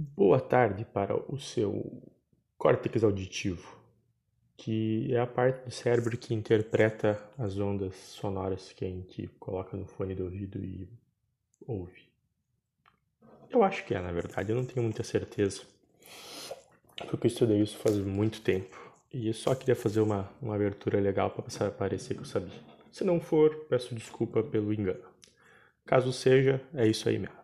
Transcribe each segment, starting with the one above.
Boa tarde para o seu córtex auditivo, que é a parte do cérebro que interpreta as ondas sonoras que a gente coloca no fone do ouvido e ouve. Eu acho que é, na verdade, eu não tenho muita certeza, porque eu estudei isso faz muito tempo e eu só queria fazer uma, uma abertura legal para parecer que eu sabia. Se não for, peço desculpa pelo engano. Caso seja, é isso aí mesmo.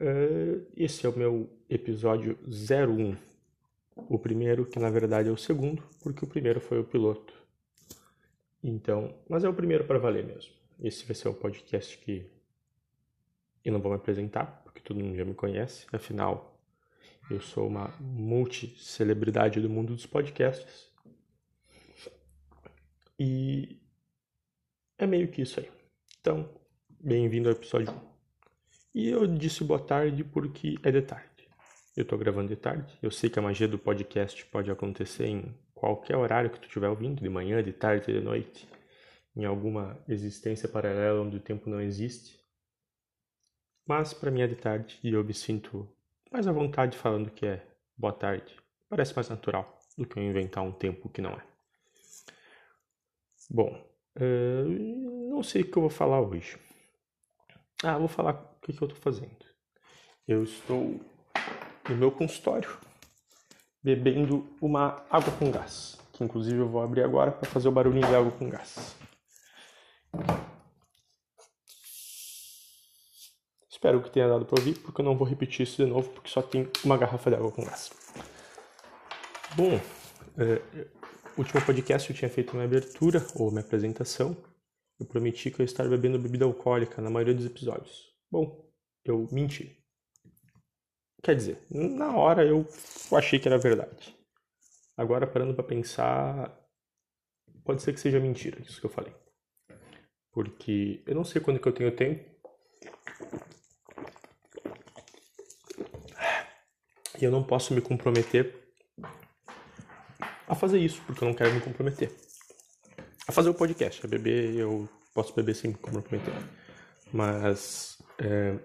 Uh, esse é o meu episódio 01. O primeiro, que na verdade é o segundo, porque o primeiro foi o piloto. Então, mas é o primeiro para valer mesmo. Esse vai ser o podcast que eu não vou me apresentar, porque todo mundo já me conhece. Afinal, eu sou uma multi-celebridade do mundo dos podcasts. E é meio que isso aí. Então, bem-vindo ao episódio 1. E eu disse boa tarde porque é de tarde. Eu tô gravando de tarde. Eu sei que a magia do podcast pode acontecer em qualquer horário que tu estiver ouvindo, de manhã, de tarde, de noite, em alguma existência paralela onde o tempo não existe. Mas para mim é de tarde e eu me sinto mais à vontade falando que é boa tarde. Parece mais natural do que eu inventar um tempo que não é. Bom, uh, não sei o que eu vou falar hoje. Ah, vou falar o que, que eu estou fazendo. Eu estou no meu consultório bebendo uma água com gás, que inclusive eu vou abrir agora para fazer o barulhinho de água com gás. Espero que tenha dado para ouvir, porque eu não vou repetir isso de novo, porque só tem uma garrafa de água com gás. Bom, é, último podcast eu tinha feito uma abertura ou uma apresentação eu prometi que eu estar bebendo bebida alcoólica na maioria dos episódios. Bom, eu menti. Quer dizer, na hora eu achei que era verdade. Agora, parando para pensar, pode ser que seja mentira isso que eu falei. Porque eu não sei quando que eu tenho tempo. E eu não posso me comprometer a fazer isso, porque eu não quero me comprometer fazer o podcast. A beber, eu posso beber sem comprometer. Mas é,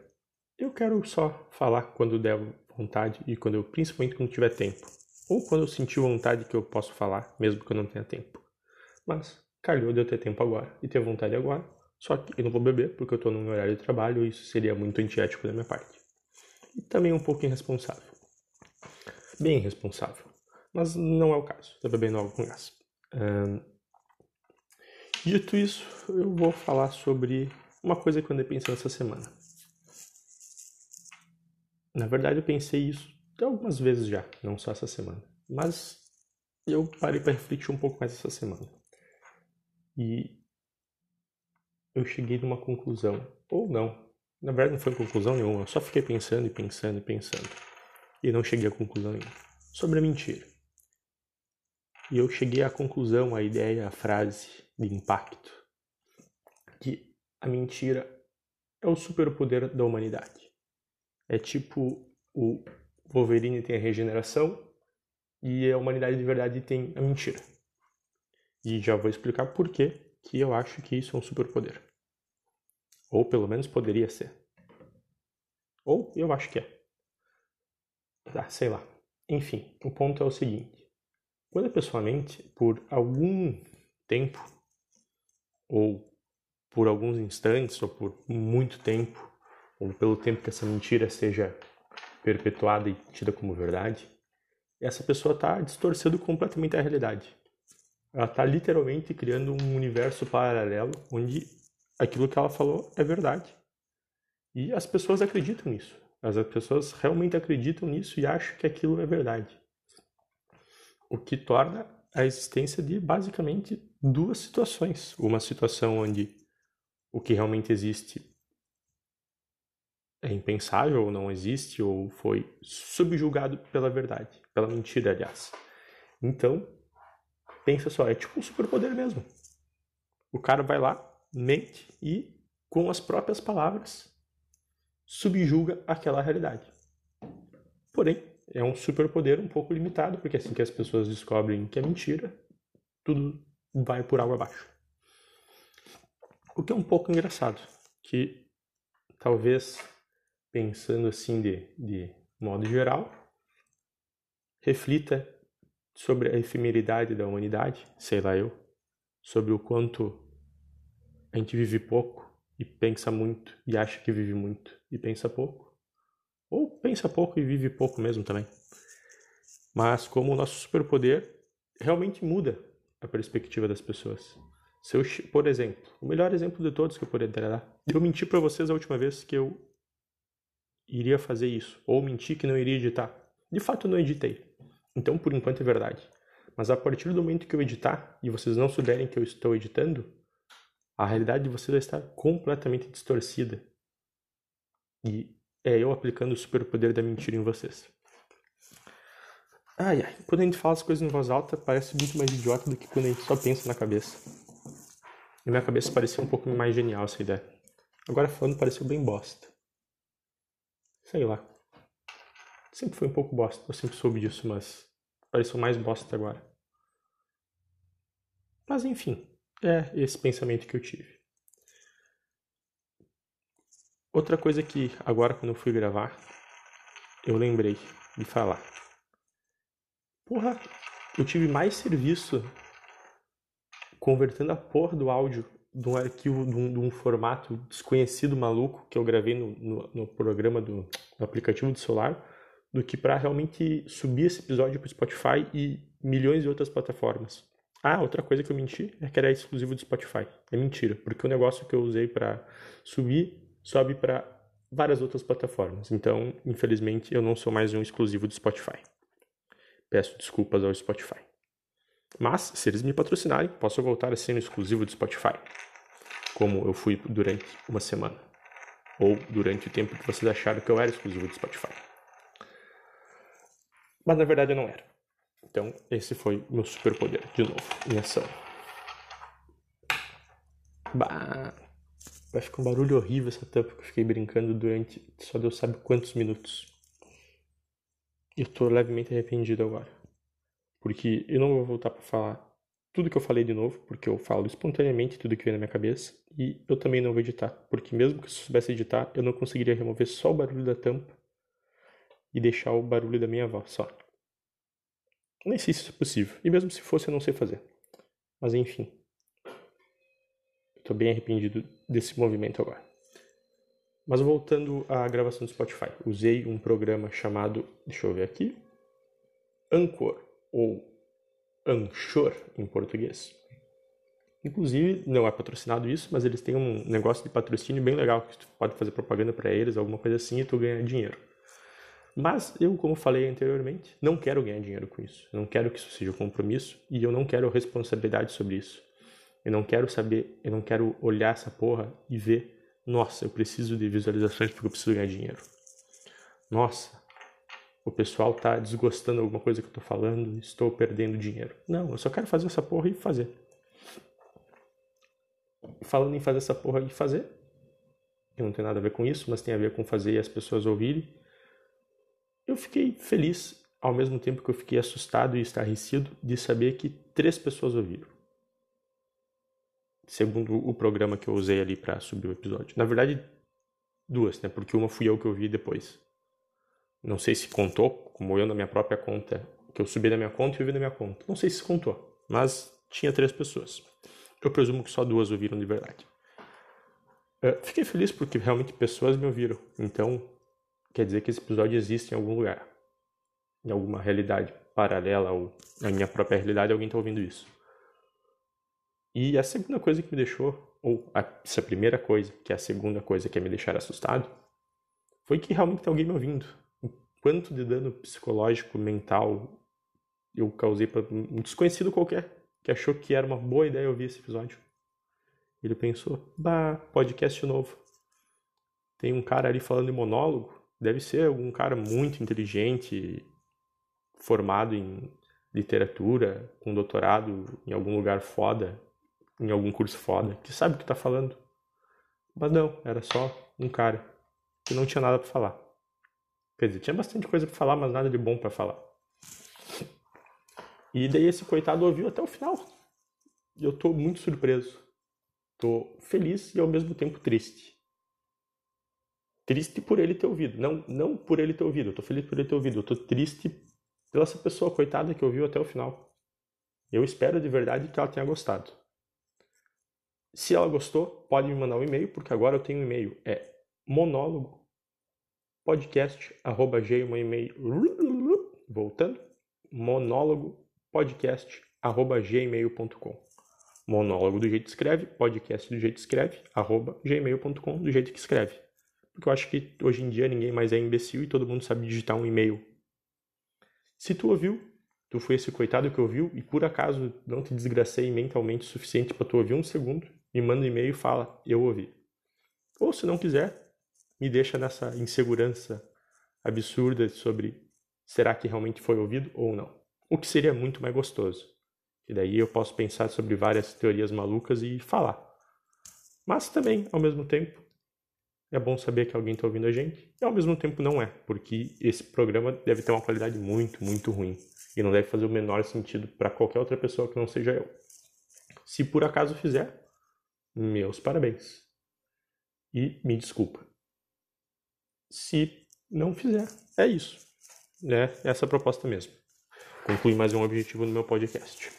eu quero só falar quando der vontade e quando eu, principalmente quando tiver tempo. Ou quando eu sentir vontade que eu posso falar, mesmo que eu não tenha tempo. Mas calhou de eu ter tempo agora e ter vontade agora. Só que eu não vou beber porque eu estou num horário de trabalho e isso seria muito antiético da minha parte. E também um pouco irresponsável. Bem irresponsável. Mas não é o caso. Estou bebendo algo com gás. Um, Dito isso, eu vou falar sobre uma coisa que eu andei pensando essa semana. Na verdade, eu pensei isso algumas vezes já, não só essa semana. Mas eu parei para refletir um pouco mais essa semana. E eu cheguei numa conclusão, ou não. Na verdade, não foi conclusão nenhuma, eu só fiquei pensando e pensando e pensando. E não cheguei a conclusão nenhuma. Sobre a mentira. E eu cheguei à conclusão, à ideia, à frase de impacto que a mentira é o superpoder da humanidade. É tipo o Wolverine tem a regeneração e a humanidade de verdade tem a mentira. E já vou explicar por que que eu acho que isso é um superpoder. Ou pelo menos poderia ser. Ou eu acho que é. Ah, sei lá. Enfim, o ponto é o seguinte. Quando a pessoa mente por algum tempo, ou por alguns instantes, ou por muito tempo, ou pelo tempo que essa mentira seja perpetuada e tida como verdade, essa pessoa está distorcendo completamente a realidade. Ela está literalmente criando um universo paralelo onde aquilo que ela falou é verdade. E as pessoas acreditam nisso. As pessoas realmente acreditam nisso e acham que aquilo é verdade o que torna a existência de basicamente duas situações. Uma situação onde o que realmente existe é impensável, ou não existe, ou foi subjugado pela verdade, pela mentira, aliás. Então, pensa só, é tipo um superpoder mesmo. O cara vai lá, mente e, com as próprias palavras, subjuga aquela realidade. Porém, é um superpoder um pouco limitado, porque assim que as pessoas descobrem que é mentira, tudo vai por água abaixo. O que é um pouco engraçado, que talvez pensando assim de, de modo geral, reflita sobre a efemeridade da humanidade, sei lá eu, sobre o quanto a gente vive pouco e pensa muito e acha que vive muito e pensa pouco, ou pensa pouco e vive pouco mesmo também. Mas como o nosso superpoder realmente muda a perspectiva das pessoas. Se eu, por exemplo, o melhor exemplo de todos que eu poderia dar, eu menti para vocês a última vez que eu iria fazer isso, ou menti que não iria editar. De fato, eu não editei. Então, por enquanto, é verdade. Mas a partir do momento que eu editar e vocês não souberem que eu estou editando, a realidade de vocês vai estar completamente distorcida. E é eu aplicando o superpoder da mentira em vocês. Ai, ai. Quando a gente fala as coisas em voz alta, parece muito mais idiota do que quando a gente só pensa na cabeça. Na minha cabeça parecia um pouco mais genial essa ideia. Agora falando pareceu bem bosta. Sei lá. Sempre foi um pouco bosta, eu sempre soube disso, mas pareceu mais bosta agora. Mas enfim, é esse pensamento que eu tive. Outra coisa que agora quando eu fui gravar, eu lembrei de falar. Porra, eu tive mais serviço convertendo a porra do áudio de um arquivo, de um, de um formato desconhecido maluco que eu gravei no, no, no programa do no aplicativo do celular, do que para realmente subir esse episódio para Spotify e milhões de outras plataformas. Ah, outra coisa que eu menti é que era exclusivo do Spotify. É mentira, porque o negócio que eu usei para subir sobe para várias outras plataformas. Então, infelizmente, eu não sou mais um exclusivo do Spotify. Peço desculpas ao Spotify. Mas, se eles me patrocinarem, posso voltar a ser um exclusivo do Spotify, como eu fui durante uma semana, ou durante o tempo que vocês acharam que eu era exclusivo do Spotify. Mas na verdade eu não era. Então, esse foi meu superpoder, de novo, em ação. Bah, vai ficar um barulho horrível essa tampa que eu fiquei brincando durante só Deus sabe quantos minutos. Eu tô levemente arrependido agora. Porque eu não vou voltar para falar tudo que eu falei de novo, porque eu falo espontaneamente tudo que vem na minha cabeça. E eu também não vou editar, porque mesmo que eu soubesse editar, eu não conseguiria remover só o barulho da tampa e deixar o barulho da minha voz só. Nem sei se isso é possível. E mesmo se fosse, eu não sei fazer. Mas enfim. Estou bem arrependido desse movimento agora. Mas voltando à gravação do Spotify, usei um programa chamado, deixa eu ver aqui, Anchor ou Anchor em português. Inclusive, não é patrocinado isso, mas eles têm um negócio de patrocínio bem legal que tu pode fazer propaganda para eles, alguma coisa assim, e tu ganha dinheiro. Mas eu, como falei anteriormente, não quero ganhar dinheiro com isso. Não quero que isso seja um compromisso e eu não quero responsabilidade sobre isso. Eu não quero saber, eu não quero olhar essa porra e ver, nossa, eu preciso de visualizações porque eu preciso ganhar dinheiro. Nossa, o pessoal tá desgostando de alguma coisa que eu tô falando, estou perdendo dinheiro. Não, eu só quero fazer essa porra e fazer. Falando em fazer essa porra e fazer, eu não tenho nada a ver com isso, mas tem a ver com fazer e as pessoas ouvirem eu fiquei feliz, ao mesmo tempo que eu fiquei assustado e estarrecido de saber que três pessoas ouviram. Segundo o programa que eu usei ali para subir o episódio. Na verdade, duas, né? Porque uma fui eu que ouvi depois. Não sei se contou, como eu na minha própria conta, que eu subi na minha conta e ouvi na minha conta. Não sei se contou, mas tinha três pessoas. Eu presumo que só duas ouviram de verdade. Eu fiquei feliz porque realmente pessoas me ouviram. Então, quer dizer que esse episódio existe em algum lugar, em alguma realidade paralela ou na minha própria realidade alguém está ouvindo isso. E a segunda coisa que me deixou, ou a, essa primeira coisa, que é a segunda coisa que é me deixar assustado, foi que realmente tem alguém me ouvindo. O quanto de dano psicológico, mental eu causei para um desconhecido qualquer que achou que era uma boa ideia ouvir esse episódio. Ele pensou, bah, podcast novo. Tem um cara ali falando em monólogo, deve ser algum cara muito inteligente, formado em literatura, com doutorado em algum lugar foda, em algum curso foda, que sabe o que tá falando. Mas não, era só um cara que não tinha nada para falar. Quer dizer, tinha bastante coisa para falar, mas nada de bom para falar. E daí esse coitado ouviu até o final. Eu tô muito surpreso. Tô feliz e ao mesmo tempo triste triste por ele ter ouvido. Não, não por ele ter ouvido. Eu tô feliz por ele ter ouvido. Eu tô triste pela essa pessoa coitada que ouviu até o final. Eu espero de verdade que ela tenha gostado. Se ela gostou, pode me mandar um e-mail, porque agora eu tenho um e-mail. É monólogo podcast arroba gmail voltando. monólogo podcast arroba gmail.com monólogo do jeito que escreve podcast do jeito que escreve arroba gmail.com do jeito que escreve. Porque eu acho que hoje em dia ninguém mais é imbecil e todo mundo sabe digitar um e-mail. Se tu ouviu tu foi esse coitado que ouviu e por acaso não te desgracei mentalmente o suficiente para tu ouvir um segundo me manda um e-mail e fala eu ouvi ou se não quiser me deixa nessa insegurança absurda sobre será que realmente foi ouvido ou não. O que seria muito mais gostoso. E daí eu posso pensar sobre várias teorias malucas e falar. Mas também, ao mesmo tempo, é bom saber que alguém está ouvindo a gente. E ao mesmo tempo não é, porque esse programa deve ter uma qualidade muito, muito ruim. E não deve fazer o menor sentido para qualquer outra pessoa que não seja eu. Se por acaso fizer, meus parabéns. E me desculpa se não fizer. É isso. É essa a proposta mesmo. Conclui mais um objetivo no meu podcast.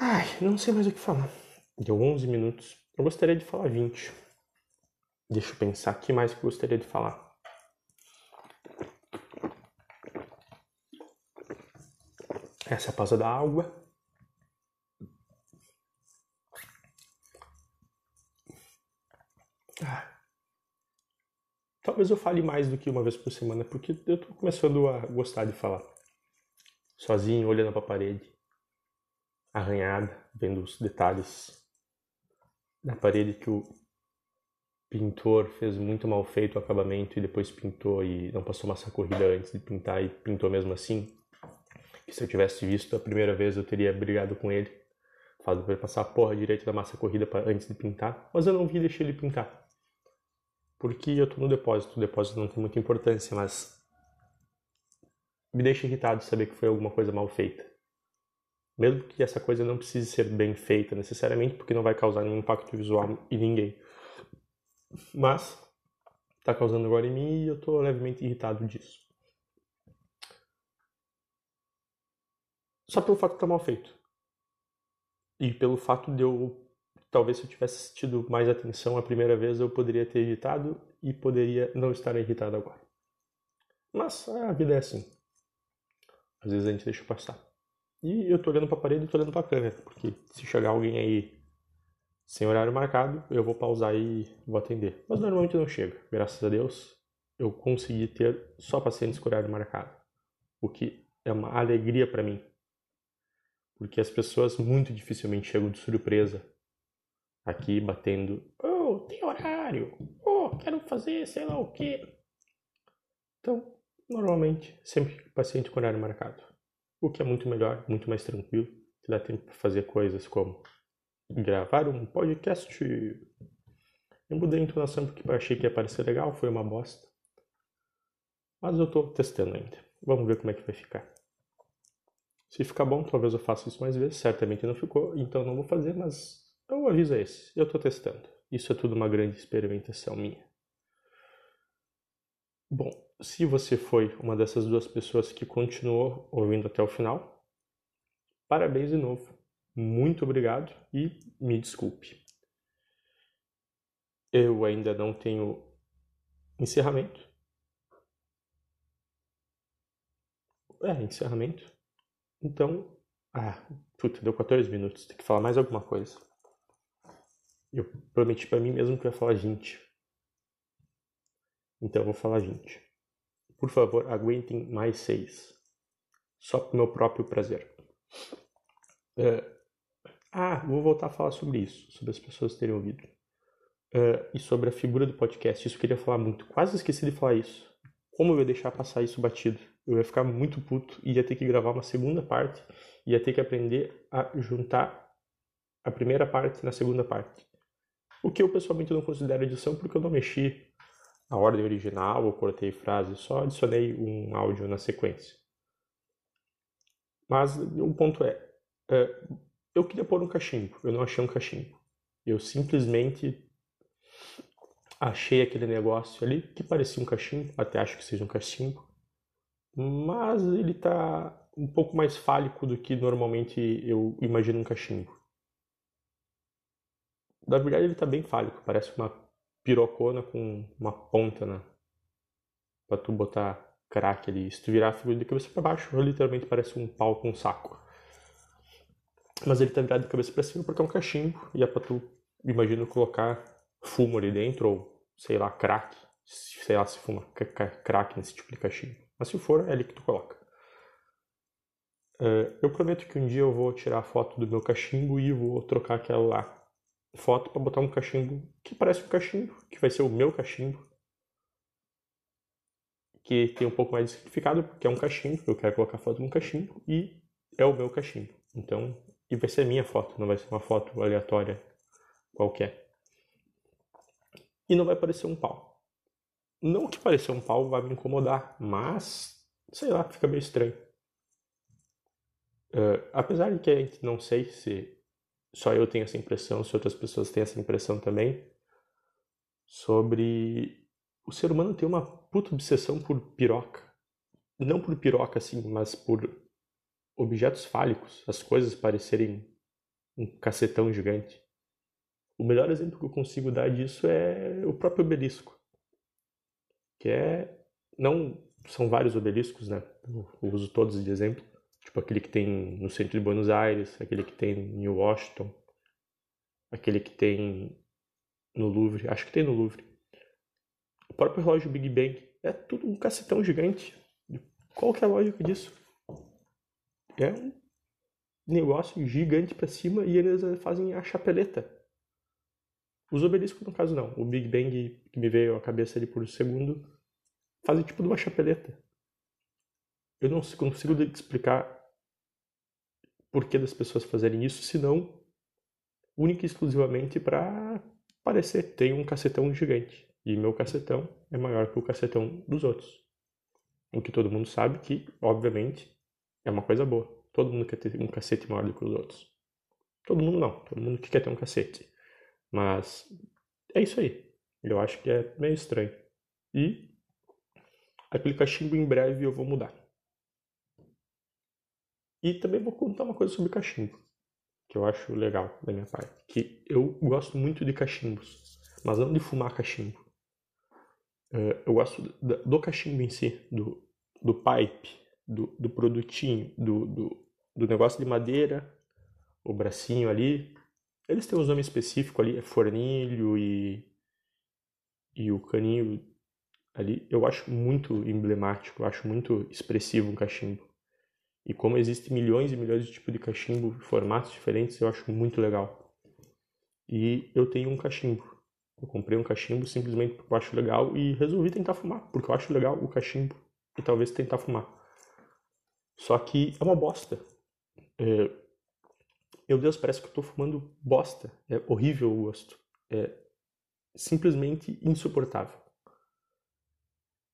Ai, não sei mais o que falar. Deu 11 minutos. Eu gostaria de falar 20. Deixa eu pensar. O que mais que eu gostaria de falar? Essa pausa da água. Ah. Talvez eu fale mais do que uma vez por semana, porque eu tô começando a gostar de falar. Sozinho, olhando para a parede, arranhada, vendo os detalhes da parede que o pintor fez muito mal feito o acabamento e depois pintou e não passou massa corrida antes de pintar e pintou mesmo assim. Que se eu tivesse visto a primeira vez eu teria brigado com ele, falado para ele passar a porra direito da massa corrida antes de pintar, mas eu não vi deixei ele pintar porque eu estou no depósito. O depósito não tem muita importância, mas me deixa irritado saber que foi alguma coisa mal feita. Mesmo que essa coisa não precise ser bem feita necessariamente, porque não vai causar nenhum impacto visual em ninguém. Mas está causando agora em mim e eu estou levemente irritado disso. Só pelo fato de estar tá mal feito. E pelo fato de eu talvez se eu tivesse tido mais atenção a primeira vez eu poderia ter irritado e poderia não estar irritado agora. Mas a vida é assim. Às vezes a gente deixa passar. E eu tô olhando para a parede e tô olhando para a câmera, porque se chegar alguém aí sem horário marcado, eu vou pausar e vou atender. Mas normalmente não chega. Graças a Deus, eu consegui ter só pacientes com horário marcado, o que é uma alegria para mim. Porque as pessoas muito dificilmente chegam de surpresa aqui batendo, oh, tem horário, oh, quero fazer sei lá o quê. Então, normalmente, sempre paciente com horário marcado. O que é muito melhor, muito mais tranquilo, que dá tempo para fazer coisas como gravar um podcast. Eu mudei a entonação porque eu achei que ia parecer legal, foi uma bosta. Mas eu estou testando ainda. Vamos ver como é que vai ficar. Se ficar bom, talvez eu faça isso mais vezes. Certamente não ficou, então não vou fazer, mas então, o aviso é esse. Eu estou testando. Isso é tudo uma grande experimentação minha. Bom, se você foi uma dessas duas pessoas que continuou ouvindo até o final, parabéns de novo. Muito obrigado e me desculpe. Eu ainda não tenho encerramento. É, encerramento. Então, ah, puta, deu 14 minutos. Tem que falar mais alguma coisa. Eu prometi para mim mesmo que eu ia falar 20. Então eu vou falar 20. Por favor, aguentem mais seis. Só pro meu próprio prazer. Uh, ah, vou voltar a falar sobre isso, sobre as pessoas terem ouvido. Uh, e sobre a figura do podcast. Isso eu queria falar muito. Quase esqueci de falar isso. Como eu ia deixar passar isso batido? Eu ia ficar muito puto e ia ter que gravar uma segunda parte. Ia ter que aprender a juntar a primeira parte na segunda parte. O que eu pessoalmente não considero edição porque eu não mexi na ordem original ou cortei frase, só adicionei um áudio na sequência. Mas o ponto é, é eu queria pôr um cachimbo, eu não achei um cachimbo. Eu simplesmente achei aquele negócio ali que parecia um cachimbo, até acho que seja um cachimbo, mas ele tá um pouco mais fálico do que normalmente eu imagino um cachimbo. Na verdade ele tá bem fálico, parece uma pirocona com uma ponta, né? Pra tu botar crack ali. Se tu virar a figura de cabeça para baixo, literalmente parece um pau com um saco. Mas ele tá virado de cabeça para cima porque é um cachimbo e é pra tu, imagino, colocar fumo ali dentro ou, sei lá, crack. Sei lá se fuma crack nesse tipo de cachimbo. Mas se for, é ali que tu coloca. Uh, eu prometo que um dia eu vou tirar a foto do meu cachimbo e vou trocar aquela lá. Foto para botar um cachimbo que parece um cachimbo, que vai ser o meu cachimbo que tem um pouco mais de significado, porque é um cachimbo, eu quero colocar foto num cachimbo e é o meu cachimbo. Então, e vai ser a minha foto, não vai ser uma foto aleatória qualquer. E não vai parecer um pau. Não que parecer um pau vai me incomodar, mas, sei lá, fica meio estranho. Uh, apesar de que a gente não sei se só eu tenho essa impressão, se outras pessoas têm essa impressão também, sobre o ser humano tem uma puta obsessão por piroca. Não por piroca, assim, mas por objetos fálicos, as coisas parecerem um cacetão gigante. O melhor exemplo que eu consigo dar disso é o próprio obelisco. Que é. Não são vários obeliscos, né? Eu uso todos de exemplo. Tipo aquele que tem no centro de Buenos Aires, aquele que tem em Washington, aquele que tem no Louvre. Acho que tem no Louvre. O próprio relógio Big Bang é tudo um cacetão gigante. Qual que é a lógica disso? É um negócio gigante para cima e eles fazem a chapeleta. Os obeliscos, no caso, não. O Big Bang, que me veio à cabeça ali por um segundo, fazem tipo de uma chapeleta. Eu não consigo explicar por que das pessoas fazerem isso, senão única e exclusivamente para parecer tem um cacetão gigante. E meu cacetão é maior que o cacetão dos outros. O que todo mundo sabe que, obviamente, é uma coisa boa. Todo mundo quer ter um cacete maior do que os outros. Todo mundo não. Todo mundo que quer ter um cacete. Mas é isso aí. Eu acho que é meio estranho. E aquele cachimbo em breve eu vou mudar. E também vou contar uma coisa sobre cachimbo, que eu acho legal da minha parte. Que eu gosto muito de cachimbos, mas não de fumar cachimbo. Uh, eu gosto do, cachimbo em si, do, do pipe, do, do produtinho, do, do, do, negócio de madeira, o bracinho ali. Eles têm os nomes específicos ali, é fornilho e, e o caninho ali. Eu acho muito emblemático, eu acho muito expressivo um cachimbo. E como existem milhões e milhões de tipos de cachimbo, formatos diferentes, eu acho muito legal. E eu tenho um cachimbo eu comprei um cachimbo simplesmente porque eu acho legal e resolvi tentar fumar, porque eu acho legal o cachimbo e talvez tentar fumar. Só que é uma bosta. É... Meu Deus, parece que eu tô fumando bosta. É horrível o gosto. É simplesmente insuportável.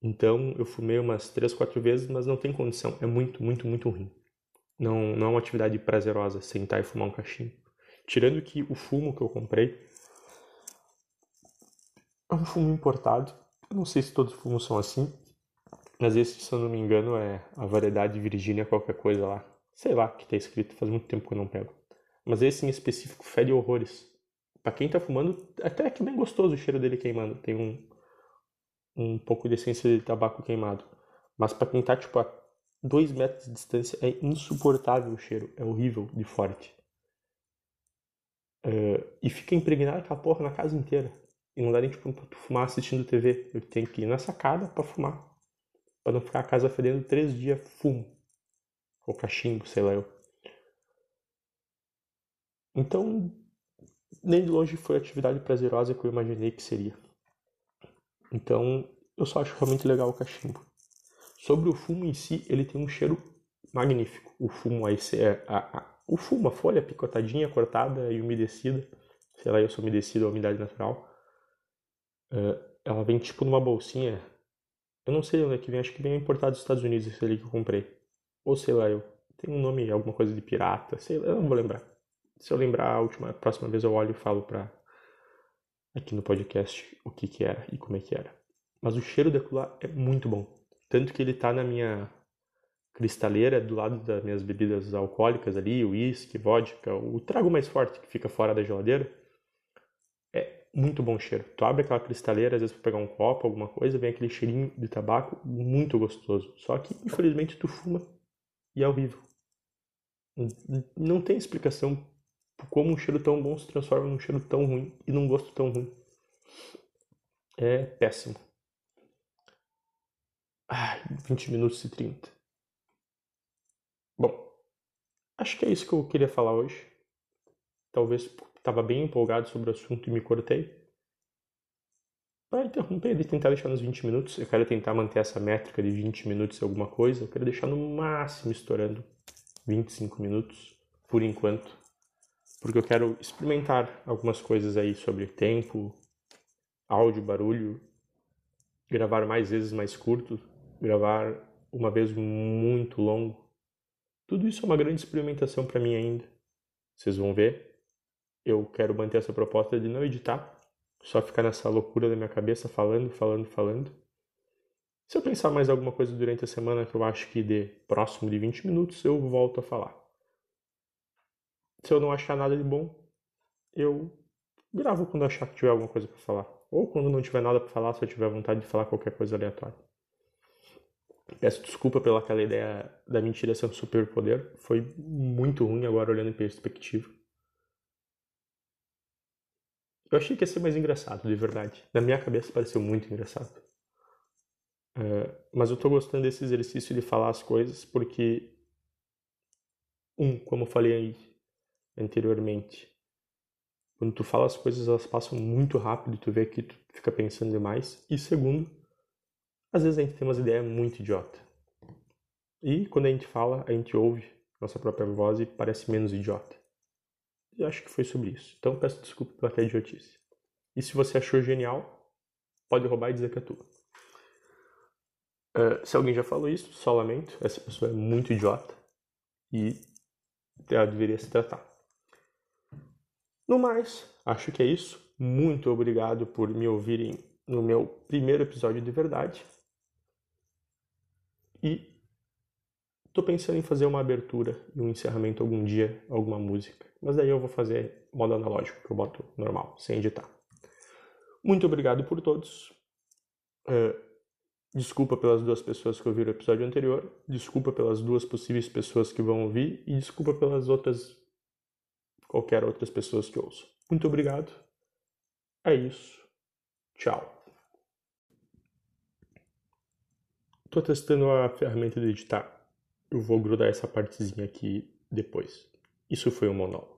Então eu fumei umas três, quatro vezes, mas não tem condição. É muito, muito, muito ruim. Não, não é uma atividade prazerosa sentar e fumar um cachimbo. Tirando que o fumo que eu comprei é um fumo importado. Eu não sei se todos os fumos são assim, mas esse, se eu não me engano, é a variedade Virgínia qualquer coisa lá. Sei lá que tá escrito, faz muito tempo que eu não pego. Mas esse em específico fede horrores. Pra quem tá fumando, até é que bem gostoso o cheiro dele queimando. Tem um, um pouco de essência de tabaco queimado. Mas pra quem tá, tipo, a dois metros de distância, é insuportável o cheiro. É horrível de forte. Uh, e fica impregnado aquela porra na casa inteira. E não dá nem tipo, pra tu fumar assistindo TV. Eu tenho que ir na sacada para fumar. Pra não ficar a casa fedendo três dias fumo. Ou cachimbo, sei lá eu. Então, nem de longe foi a atividade prazerosa que eu imaginei que seria. Então, eu só acho realmente legal o cachimbo. Sobre o fumo em si, ele tem um cheiro magnífico. O fumo aí, é, a, a, o fumo, a folha picotadinha, cortada e umedecida. Sei lá, eu sou umedecido a umidade natural Uh, ela vem tipo numa bolsinha. Eu não sei onde é que vem, acho que vem importado dos Estados Unidos esse ali que eu comprei. Ou sei lá, eu. Tem um nome, alguma coisa de pirata, sei lá, eu não vou lembrar. Se eu lembrar a última, a próxima vez eu olho e falo pra, aqui no podcast o que que era e como é que era. Mas o cheiro daquilo lá é muito bom. Tanto que ele tá na minha cristaleira do lado das minhas bebidas alcoólicas ali, uísque, vodka, o trago mais forte que fica fora da geladeira. É muito bom cheiro. Tu abre aquela cristaleira, às vezes para pegar um copo, alguma coisa, vem aquele cheirinho de tabaco muito gostoso. Só que, infelizmente, tu fuma e é horrível. Não tem explicação como um cheiro tão bom se transforma num cheiro tão ruim e num gosto tão ruim. É péssimo. Ai, 20 minutos e 30. Bom, acho que é isso que eu queria falar hoje. Talvez estava bem empolgado sobre o assunto e me cortei. Para interromper e tentar deixar nos 20 minutos, eu quero tentar manter essa métrica de 20 minutos em alguma coisa. Eu quero deixar no máximo estourando 25 minutos, por enquanto. Porque eu quero experimentar algumas coisas aí sobre tempo, áudio, barulho, gravar mais vezes mais curto, gravar uma vez muito longo. Tudo isso é uma grande experimentação para mim ainda. Vocês vão ver. Eu quero manter essa proposta de não editar, só ficar nessa loucura da minha cabeça falando, falando, falando. Se eu pensar mais alguma coisa durante a semana que eu acho que dê próximo de 20 minutos, eu volto a falar. Se eu não achar nada de bom, eu gravo quando achar que tiver alguma coisa para falar. Ou quando não tiver nada para falar, se eu tiver vontade de falar qualquer coisa aleatória. Peço desculpa pela aquela ideia da mentira ser um superpoder. Foi muito ruim agora olhando em perspectiva. Eu achei que ia ser mais engraçado, de verdade. Na minha cabeça pareceu muito engraçado. Uh, mas eu tô gostando desse exercício de falar as coisas porque, um, como eu falei anteriormente, quando tu fala as coisas elas passam muito rápido tu vê que tu fica pensando demais. E segundo, às vezes a gente tem umas ideias muito idiota. E quando a gente fala, a gente ouve nossa própria voz e parece menos idiota. E acho que foi sobre isso. Então peço desculpa pela aquela idiotice. E se você achou genial, pode roubar e dizer que é tua. Uh, se alguém já falou isso, só lamento. Essa pessoa é muito idiota. E ela deveria se tratar. No mais, acho que é isso. Muito obrigado por me ouvirem no meu primeiro episódio de verdade. E tô pensando em fazer uma abertura e um encerramento algum dia, alguma música. Mas daí eu vou fazer modo analógico, que eu boto normal, sem editar. Muito obrigado por todos. Uh, desculpa pelas duas pessoas que ouviram o episódio anterior. Desculpa pelas duas possíveis pessoas que vão ouvir. E desculpa pelas outras. Qualquer outras pessoas que ouçam. Muito obrigado. É isso. Tchau. Estou testando a ferramenta de editar. Eu vou grudar essa partezinha aqui depois. Isso foi um monólogo.